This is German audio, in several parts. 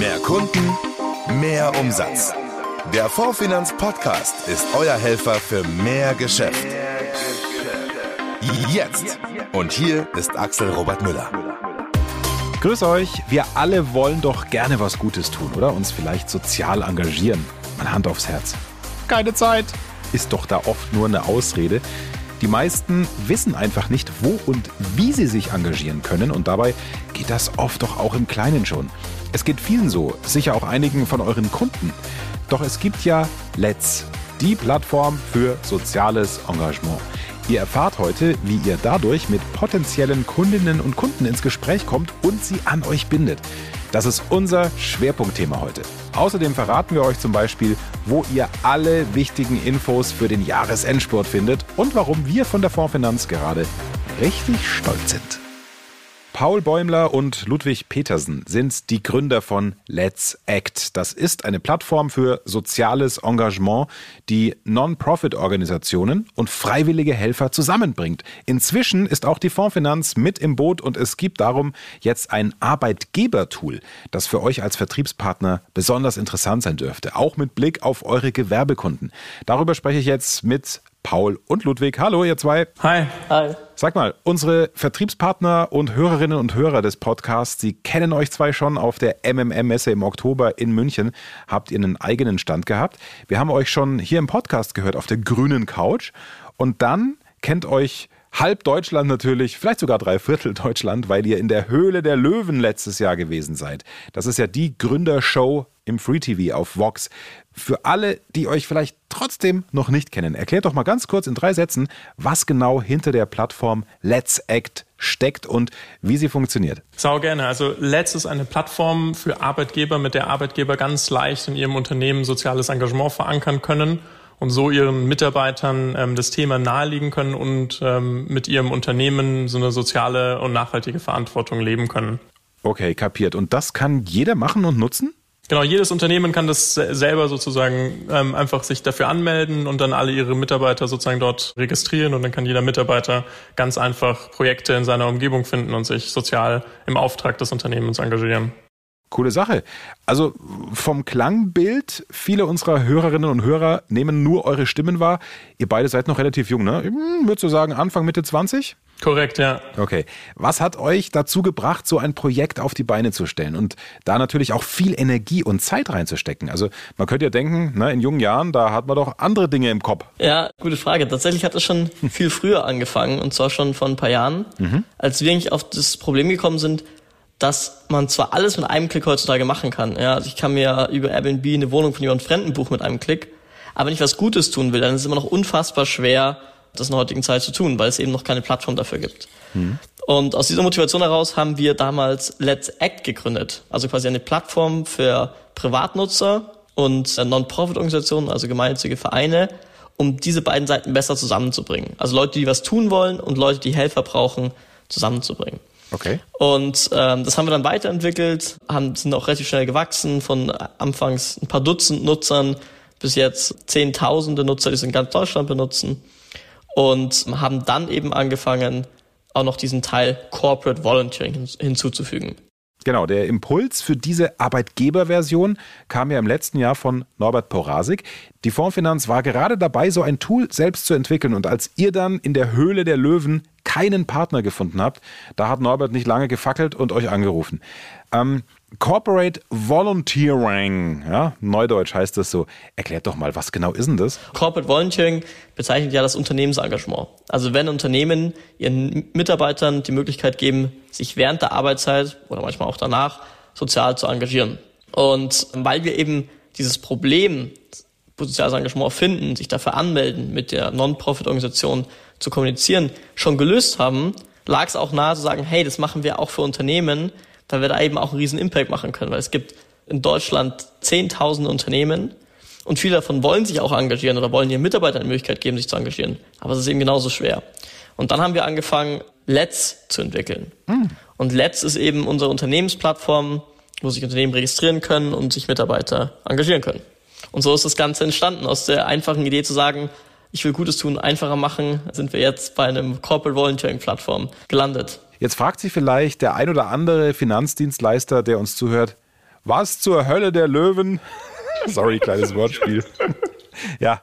Mehr Kunden, mehr Umsatz. Der Fondfinanz Podcast ist euer Helfer für mehr Geschäft. Jetzt. Und hier ist Axel Robert Müller. Grüß euch. Wir alle wollen doch gerne was Gutes tun, oder? Uns vielleicht sozial engagieren. Meine Hand aufs Herz. Keine Zeit. Ist doch da oft nur eine Ausrede. Die meisten wissen einfach nicht, wo und wie sie sich engagieren können und dabei geht das oft doch auch im Kleinen schon. Es geht vielen so, sicher auch einigen von euren Kunden. Doch es gibt ja Let's, die Plattform für soziales Engagement. Ihr erfahrt heute, wie ihr dadurch mit potenziellen Kundinnen und Kunden ins Gespräch kommt und sie an euch bindet. Das ist unser Schwerpunktthema heute. Außerdem verraten wir euch zum Beispiel, wo ihr alle wichtigen Infos für den Jahresendspurt findet und warum wir von der Fondsfinanz gerade richtig stolz sind. Paul Bäumler und Ludwig Petersen sind die Gründer von Let's Act. Das ist eine Plattform für soziales Engagement, die Non-Profit-Organisationen und freiwillige Helfer zusammenbringt. Inzwischen ist auch die Fondsfinanz mit im Boot und es gibt darum jetzt ein Arbeitgebertool, das für euch als Vertriebspartner besonders interessant sein dürfte, auch mit Blick auf eure Gewerbekunden. Darüber spreche ich jetzt mit Paul und Ludwig. Hallo, ihr zwei. Hi. Hi. Sag mal, unsere Vertriebspartner und Hörerinnen und Hörer des Podcasts, Sie kennen euch zwei schon auf der MMM-Messe im Oktober in München. Habt ihr einen eigenen Stand gehabt? Wir haben euch schon hier im Podcast gehört auf der grünen Couch. Und dann kennt euch halb Deutschland natürlich, vielleicht sogar drei Viertel Deutschland, weil ihr in der Höhle der Löwen letztes Jahr gewesen seid. Das ist ja die Gründershow im Free TV auf Vox. Für alle, die euch vielleicht trotzdem noch nicht kennen, erklärt doch mal ganz kurz in drei Sätzen, was genau hinter der Plattform Let's Act steckt und wie sie funktioniert. Sau gerne. Also Let's ist eine Plattform für Arbeitgeber, mit der Arbeitgeber ganz leicht in ihrem Unternehmen soziales Engagement verankern können und so ihren Mitarbeitern ähm, das Thema naheliegen können und ähm, mit ihrem Unternehmen so eine soziale und nachhaltige Verantwortung leben können. Okay, kapiert. Und das kann jeder machen und nutzen? Genau, jedes Unternehmen kann das selber sozusagen ähm, einfach sich dafür anmelden und dann alle ihre Mitarbeiter sozusagen dort registrieren und dann kann jeder Mitarbeiter ganz einfach Projekte in seiner Umgebung finden und sich sozial im Auftrag des Unternehmens engagieren. Coole Sache. Also vom Klangbild, viele unserer Hörerinnen und Hörer nehmen nur eure Stimmen wahr. Ihr beide seid noch relativ jung, ne? Würdest du sagen Anfang, Mitte 20? Korrekt, ja. Okay. Was hat euch dazu gebracht, so ein Projekt auf die Beine zu stellen und da natürlich auch viel Energie und Zeit reinzustecken? Also man könnte ja denken, ne, in jungen Jahren, da hat man doch andere Dinge im Kopf. Ja, gute Frage. Tatsächlich hat es schon viel früher angefangen und zwar schon vor ein paar Jahren, mhm. als wir eigentlich auf das Problem gekommen sind, dass man zwar alles mit einem Klick heutzutage machen kann. Ja, also ich kann mir über Airbnb eine Wohnung von jemandem Fremden buchen mit einem Klick. Aber wenn ich was Gutes tun will, dann ist es immer noch unfassbar schwer, das in der heutigen Zeit zu tun, weil es eben noch keine Plattform dafür gibt. Mhm. Und aus dieser Motivation heraus haben wir damals Let's Act gegründet. Also quasi eine Plattform für Privatnutzer und Non-Profit-Organisationen, also gemeinnützige Vereine, um diese beiden Seiten besser zusammenzubringen. Also Leute, die was tun wollen und Leute, die Helfer brauchen, zusammenzubringen. Okay. Und ähm, das haben wir dann weiterentwickelt, haben, sind auch relativ schnell gewachsen von anfangs ein paar Dutzend Nutzern bis jetzt Zehntausende Nutzer, die es in ganz Deutschland benutzen. Und haben dann eben angefangen, auch noch diesen Teil Corporate Volunteering hinzuzufügen. Genau, der Impuls für diese Arbeitgeberversion kam ja im letzten Jahr von Norbert Porasik. Die Fondsfinanz war gerade dabei, so ein Tool selbst zu entwickeln. Und als ihr dann in der Höhle der Löwen keinen Partner gefunden habt, da hat Norbert nicht lange gefackelt und euch angerufen. Ähm, Corporate Volunteering, ja, Neudeutsch heißt das so. Erklärt doch mal, was genau ist denn das? Corporate Volunteering bezeichnet ja das Unternehmensengagement. Also wenn Unternehmen ihren Mitarbeitern die Möglichkeit geben, sich während der Arbeitszeit oder manchmal auch danach sozial zu engagieren. Und weil wir eben dieses Problem soziales Engagement finden, sich dafür anmelden, mit der Non-Profit-Organisation zu kommunizieren, schon gelöst haben, lag es auch nahe zu sagen, hey, das machen wir auch für Unternehmen, weil wir da eben auch einen riesen Impact machen können, weil es gibt in Deutschland zehntausende Unternehmen und viele davon wollen sich auch engagieren oder wollen ihren Mitarbeitern eine Möglichkeit geben, sich zu engagieren. Aber es ist eben genauso schwer. Und dann haben wir angefangen, Let's zu entwickeln. Mhm. Und Let's ist eben unsere Unternehmensplattform, wo sich Unternehmen registrieren können und sich Mitarbeiter engagieren können. Und so ist das Ganze entstanden, aus der einfachen Idee zu sagen, ich will Gutes tun, einfacher machen, sind wir jetzt bei einem Corporate Volunteering Plattform gelandet. Jetzt fragt sich vielleicht der ein oder andere Finanzdienstleister, der uns zuhört, was zur Hölle der Löwen? Sorry, kleines Wortspiel. ja.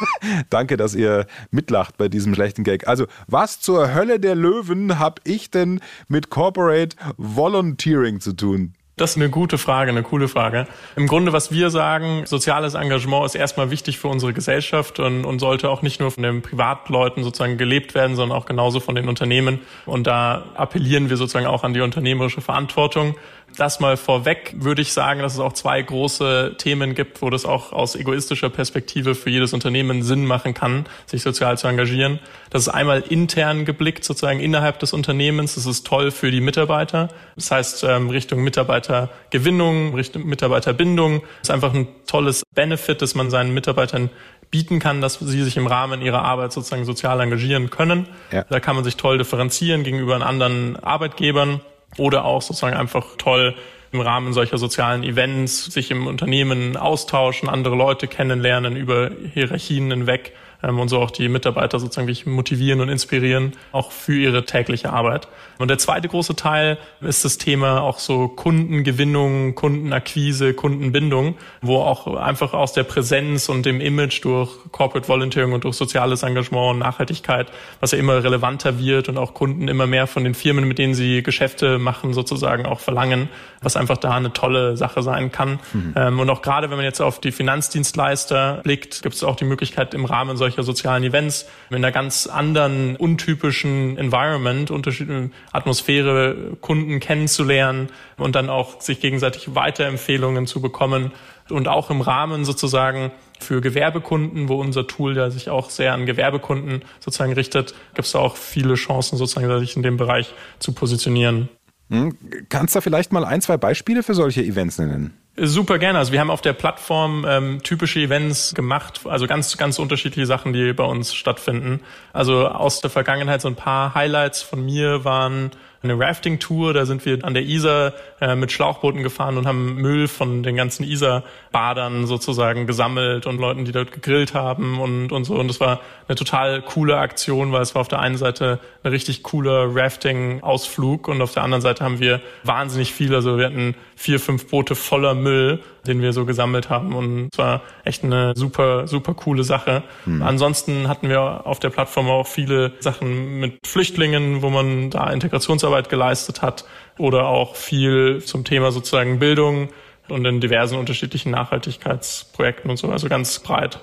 Danke, dass ihr mitlacht bei diesem schlechten Gag. Also, was zur Hölle der Löwen habe ich denn mit Corporate Volunteering zu tun? Das ist eine gute Frage, eine coole Frage. Im Grunde, was wir sagen, soziales Engagement ist erstmal wichtig für unsere Gesellschaft und, und sollte auch nicht nur von den Privatleuten sozusagen gelebt werden, sondern auch genauso von den Unternehmen. Und da appellieren wir sozusagen auch an die unternehmerische Verantwortung. Das mal vorweg würde ich sagen, dass es auch zwei große Themen gibt, wo das auch aus egoistischer Perspektive für jedes Unternehmen Sinn machen kann, sich sozial zu engagieren. Das ist einmal intern geblickt, sozusagen innerhalb des Unternehmens. Das ist toll für die Mitarbeiter. Das heißt, ähm, Richtung Mitarbeitergewinnung, Richtung Mitarbeiterbindung. Das ist einfach ein tolles Benefit, das man seinen Mitarbeitern bieten kann, dass sie sich im Rahmen ihrer Arbeit sozusagen sozial engagieren können. Ja. Da kann man sich toll differenzieren gegenüber anderen Arbeitgebern oder auch sozusagen einfach toll im Rahmen solcher sozialen Events sich im Unternehmen austauschen, andere Leute kennenlernen über Hierarchien hinweg und so auch die Mitarbeiter sozusagen wirklich motivieren und inspirieren, auch für ihre tägliche Arbeit. Und der zweite große Teil ist das Thema auch so Kundengewinnung, Kundenakquise, Kundenbindung, wo auch einfach aus der Präsenz und dem Image durch Corporate Volunteering und durch soziales Engagement und Nachhaltigkeit, was ja immer relevanter wird und auch Kunden immer mehr von den Firmen, mit denen sie Geschäfte machen, sozusagen auch verlangen, was einfach da eine tolle Sache sein kann. Mhm. Ähm, und auch gerade, wenn man jetzt auf die Finanzdienstleister blickt, gibt es auch die Möglichkeit im Rahmen solcher sozialen Events mit einer ganz anderen, untypischen Environment, unterschiedliche Atmosphäre, Kunden kennenzulernen und dann auch sich gegenseitig Weiterempfehlungen zu bekommen und auch im Rahmen sozusagen für Gewerbekunden, wo unser Tool ja sich auch sehr an Gewerbekunden sozusagen richtet, gibt es da auch viele Chancen sozusagen, sich in dem Bereich zu positionieren. Hm, kannst du vielleicht mal ein, zwei Beispiele für solche Events nennen? Super gerne. Also wir haben auf der Plattform ähm, typische Events gemacht, also ganz, ganz unterschiedliche Sachen, die bei uns stattfinden. Also aus der Vergangenheit so ein paar Highlights von mir waren eine Rafting-Tour. Da sind wir an der Isar äh, mit Schlauchbooten gefahren und haben Müll von den ganzen Isar-Badern sozusagen gesammelt und Leuten, die dort gegrillt haben und, und so. Und das war eine total coole Aktion, weil es war auf der einen Seite ein richtig cooler Rafting-Ausflug und auf der anderen Seite haben wir wahnsinnig viel, also wir hatten vier, fünf Boote voller Müll, den wir so gesammelt haben und es war echt eine super, super coole Sache. Mhm. Ansonsten hatten wir auf der Plattform auch viele Sachen mit Flüchtlingen, wo man da Integrationsarbeit geleistet hat oder auch viel zum Thema sozusagen Bildung und in diversen unterschiedlichen Nachhaltigkeitsprojekten und so, also ganz breit.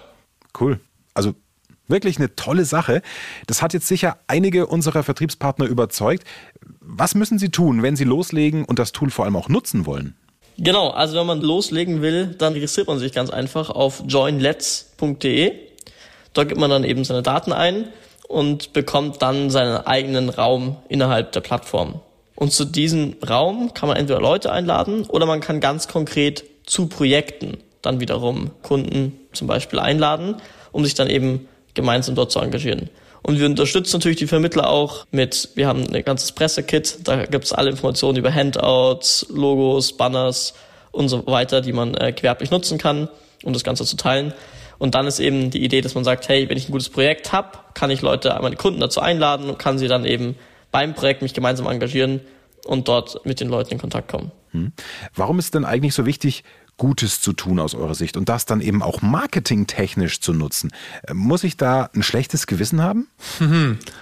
Cool. Also Wirklich eine tolle Sache. Das hat jetzt sicher einige unserer Vertriebspartner überzeugt. Was müssen sie tun, wenn sie loslegen und das Tool vor allem auch nutzen wollen? Genau, also wenn man loslegen will, dann registriert man sich ganz einfach auf joinlets.de. Dort gibt man dann eben seine Daten ein und bekommt dann seinen eigenen Raum innerhalb der Plattform. Und zu diesem Raum kann man entweder Leute einladen oder man kann ganz konkret zu Projekten dann wiederum Kunden zum Beispiel einladen, um sich dann eben gemeinsam dort zu engagieren. Und wir unterstützen natürlich die Vermittler auch mit, wir haben ein ganzes Pressekit, da gibt's alle Informationen über Handouts, Logos, Banners und so weiter, die man äh, gewerblich nutzen kann, um das Ganze zu teilen. Und dann ist eben die Idee, dass man sagt, hey, wenn ich ein gutes Projekt habe, kann ich Leute, meine Kunden dazu einladen und kann sie dann eben beim Projekt mich gemeinsam engagieren und dort mit den Leuten in Kontakt kommen. Hm. Warum ist denn eigentlich so wichtig, Gutes zu tun aus eurer Sicht und das dann eben auch marketingtechnisch zu nutzen. Äh, muss ich da ein schlechtes Gewissen haben?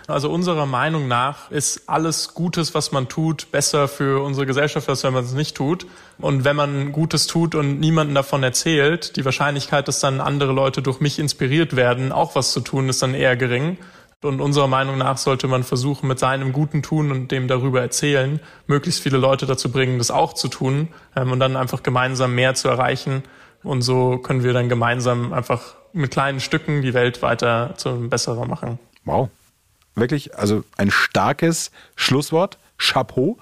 Also unserer Meinung nach ist alles Gutes, was man tut, besser für unsere Gesellschaft, als wenn man es nicht tut. Und wenn man Gutes tut und niemanden davon erzählt, die Wahrscheinlichkeit, dass dann andere Leute durch mich inspiriert werden, auch was zu tun, ist dann eher gering. Und unserer Meinung nach sollte man versuchen, mit seinem guten Tun und dem darüber erzählen, möglichst viele Leute dazu bringen, das auch zu tun ähm, und dann einfach gemeinsam mehr zu erreichen. Und so können wir dann gemeinsam einfach mit kleinen Stücken die Welt weiter zu einem besseren machen. Wow. Wirklich, also ein starkes Schlusswort. Chapeau.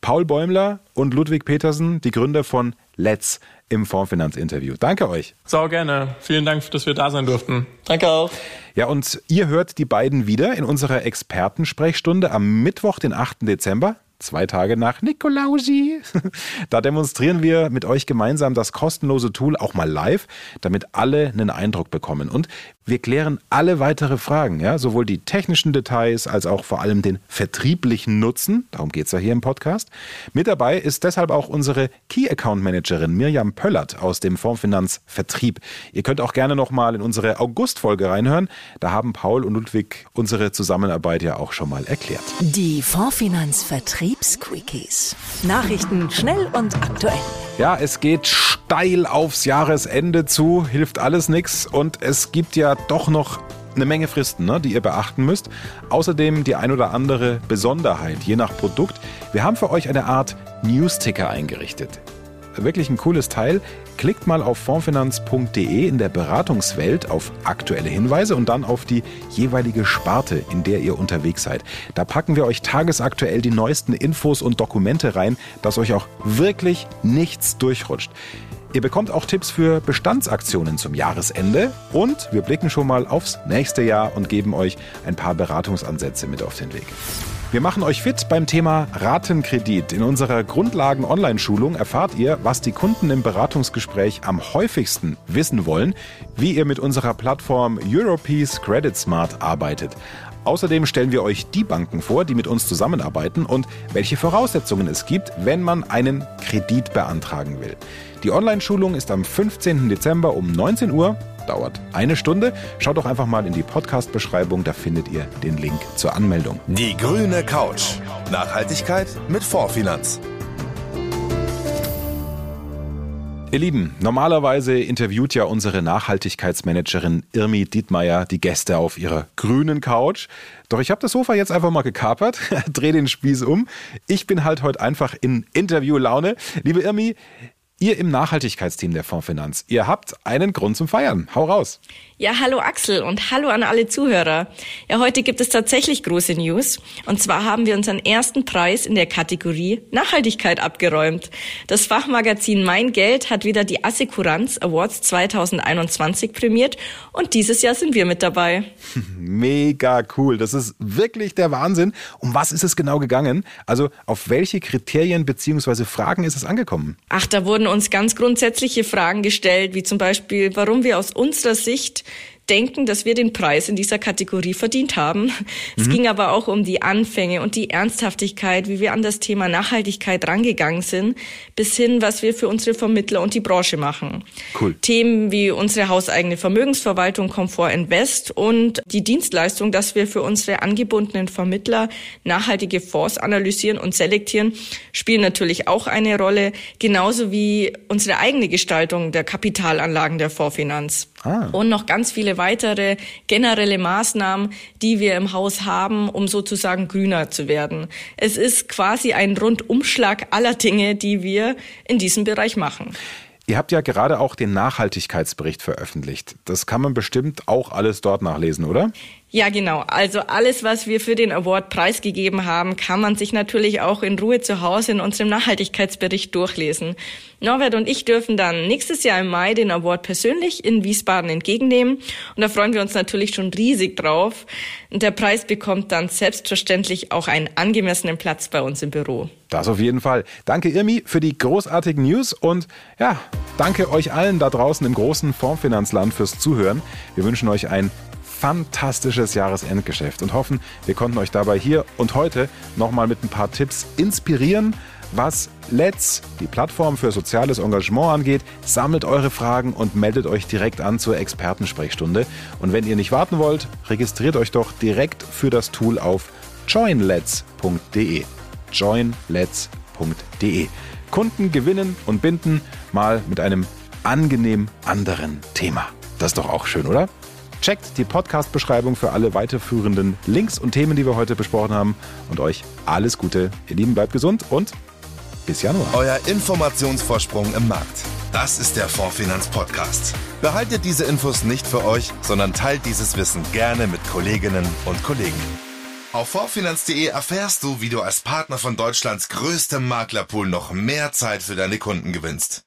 Paul Bäumler und Ludwig Petersen, die Gründer von Let's im Fondsfinanzinterview. Danke euch. Sau gerne. Vielen Dank, dass wir da sein durften. Danke auch. Ja, und ihr hört die beiden wieder in unserer Expertensprechstunde am Mittwoch, den 8. Dezember zwei Tage nach Nikolausi. Da demonstrieren wir mit euch gemeinsam das kostenlose Tool auch mal live, damit alle einen Eindruck bekommen. Und Wir klären alle weitere Fragen, ja, sowohl die technischen Details als auch vor allem den vertrieblichen Nutzen. Darum geht es ja hier im Podcast. Mit dabei ist deshalb auch unsere Key Account Managerin Mirjam Pöllert aus dem Fondsfinanz Vertrieb. Ihr könnt auch gerne nochmal in unsere August-Folge reinhören. Da haben Paul und Ludwig unsere Zusammenarbeit ja auch schon mal erklärt. Die Fondsfinanz Vertriebs-Quickies. Nachrichten schnell und aktuell. Ja, es geht steil aufs Jahresende zu, hilft alles nichts und es gibt ja doch noch eine Menge Fristen, ne, die ihr beachten müsst. Außerdem die ein oder andere Besonderheit, je nach Produkt. Wir haben für euch eine Art News-Ticker eingerichtet wirklich ein cooles Teil. Klickt mal auf fondfinanz.de in der Beratungswelt auf aktuelle Hinweise und dann auf die jeweilige Sparte, in der ihr unterwegs seid. Da packen wir euch tagesaktuell die neuesten Infos und Dokumente rein, dass euch auch wirklich nichts durchrutscht. Ihr bekommt auch Tipps für Bestandsaktionen zum Jahresende und wir blicken schon mal aufs nächste Jahr und geben euch ein paar Beratungsansätze mit auf den Weg. Wir machen euch fit beim Thema Ratenkredit. In unserer Grundlagen-Online-Schulung erfahrt ihr, was die Kunden im Beratungsgespräch am häufigsten wissen wollen, wie ihr mit unserer Plattform Europees Credit Smart arbeitet. Außerdem stellen wir euch die Banken vor, die mit uns zusammenarbeiten und welche Voraussetzungen es gibt, wenn man einen Kredit beantragen will. Die Online-Schulung ist am 15. Dezember um 19 Uhr dauert eine Stunde. Schaut doch einfach mal in die Podcast-Beschreibung, da findet ihr den Link zur Anmeldung. Die grüne Couch. Nachhaltigkeit mit Vorfinanz. Ihr Lieben, normalerweise interviewt ja unsere Nachhaltigkeitsmanagerin Irmi Dietmeier die Gäste auf ihrer grünen Couch. Doch ich habe das Sofa jetzt einfach mal gekapert, dreh den Spieß um. Ich bin halt heute einfach in Interviewlaune. Liebe Irmi, Ihr im Nachhaltigkeitsteam der Fondsfinanz, ihr habt einen Grund zum Feiern. Hau raus. Ja, hallo Axel und hallo an alle Zuhörer. Ja, heute gibt es tatsächlich große News. Und zwar haben wir unseren ersten Preis in der Kategorie Nachhaltigkeit abgeräumt. Das Fachmagazin Mein Geld hat wieder die Assekuranz Awards 2021 prämiert und dieses Jahr sind wir mit dabei. Mega cool. Das ist wirklich der Wahnsinn. Um was ist es genau gegangen? Also auf welche Kriterien beziehungsweise Fragen ist es angekommen? Ach, da wurden uns ganz grundsätzliche Fragen gestellt, wie zum Beispiel, warum wir aus unserer Sicht denken, dass wir den Preis in dieser Kategorie verdient haben. Es mhm. ging aber auch um die Anfänge und die Ernsthaftigkeit, wie wir an das Thema Nachhaltigkeit rangegangen sind, bis hin, was wir für unsere Vermittler und die Branche machen. Cool. Themen wie unsere hauseigene Vermögensverwaltung Komfort Invest und die Dienstleistung, dass wir für unsere angebundenen Vermittler nachhaltige Fonds analysieren und selektieren, spielen natürlich auch eine Rolle, genauso wie unsere eigene Gestaltung der Kapitalanlagen der Fondsfinanz. Ah. Und noch ganz viele weitere generelle Maßnahmen, die wir im Haus haben, um sozusagen grüner zu werden. Es ist quasi ein Rundumschlag aller Dinge, die wir in diesem Bereich machen. Ihr habt ja gerade auch den Nachhaltigkeitsbericht veröffentlicht. Das kann man bestimmt auch alles dort nachlesen, oder? Ja, genau. Also alles, was wir für den Award preisgegeben haben, kann man sich natürlich auch in Ruhe zu Hause in unserem Nachhaltigkeitsbericht durchlesen. Norbert und ich dürfen dann nächstes Jahr im Mai den Award persönlich in Wiesbaden entgegennehmen. Und da freuen wir uns natürlich schon riesig drauf. Und der Preis bekommt dann selbstverständlich auch einen angemessenen Platz bei uns im Büro. Das auf jeden Fall. Danke Irmi für die großartigen News und ja, danke euch allen da draußen im großen Fondsfinanzland fürs Zuhören. Wir wünschen euch ein fantastisches Jahresendgeschäft und hoffen, wir konnten euch dabei hier und heute nochmal mit ein paar Tipps inspirieren, was Let's, die Plattform für soziales Engagement angeht. Sammelt eure Fragen und meldet euch direkt an zur Expertensprechstunde. Und wenn ihr nicht warten wollt, registriert euch doch direkt für das Tool auf joinlets.de. joinlets.de. Kunden gewinnen und binden mal mit einem angenehm anderen Thema. Das ist doch auch schön, oder? Checkt die Podcast-Beschreibung für alle weiterführenden Links und Themen, die wir heute besprochen haben. Und euch alles Gute. Ihr Lieben, bleibt gesund und bis Januar. Euer Informationsvorsprung im Markt. Das ist der Fondsfinanz Podcast. Behaltet diese Infos nicht für euch, sondern teilt dieses Wissen gerne mit Kolleginnen und Kollegen. Auf vorfinanz.de erfährst du, wie du als Partner von Deutschlands größtem Maklerpool noch mehr Zeit für deine Kunden gewinnst.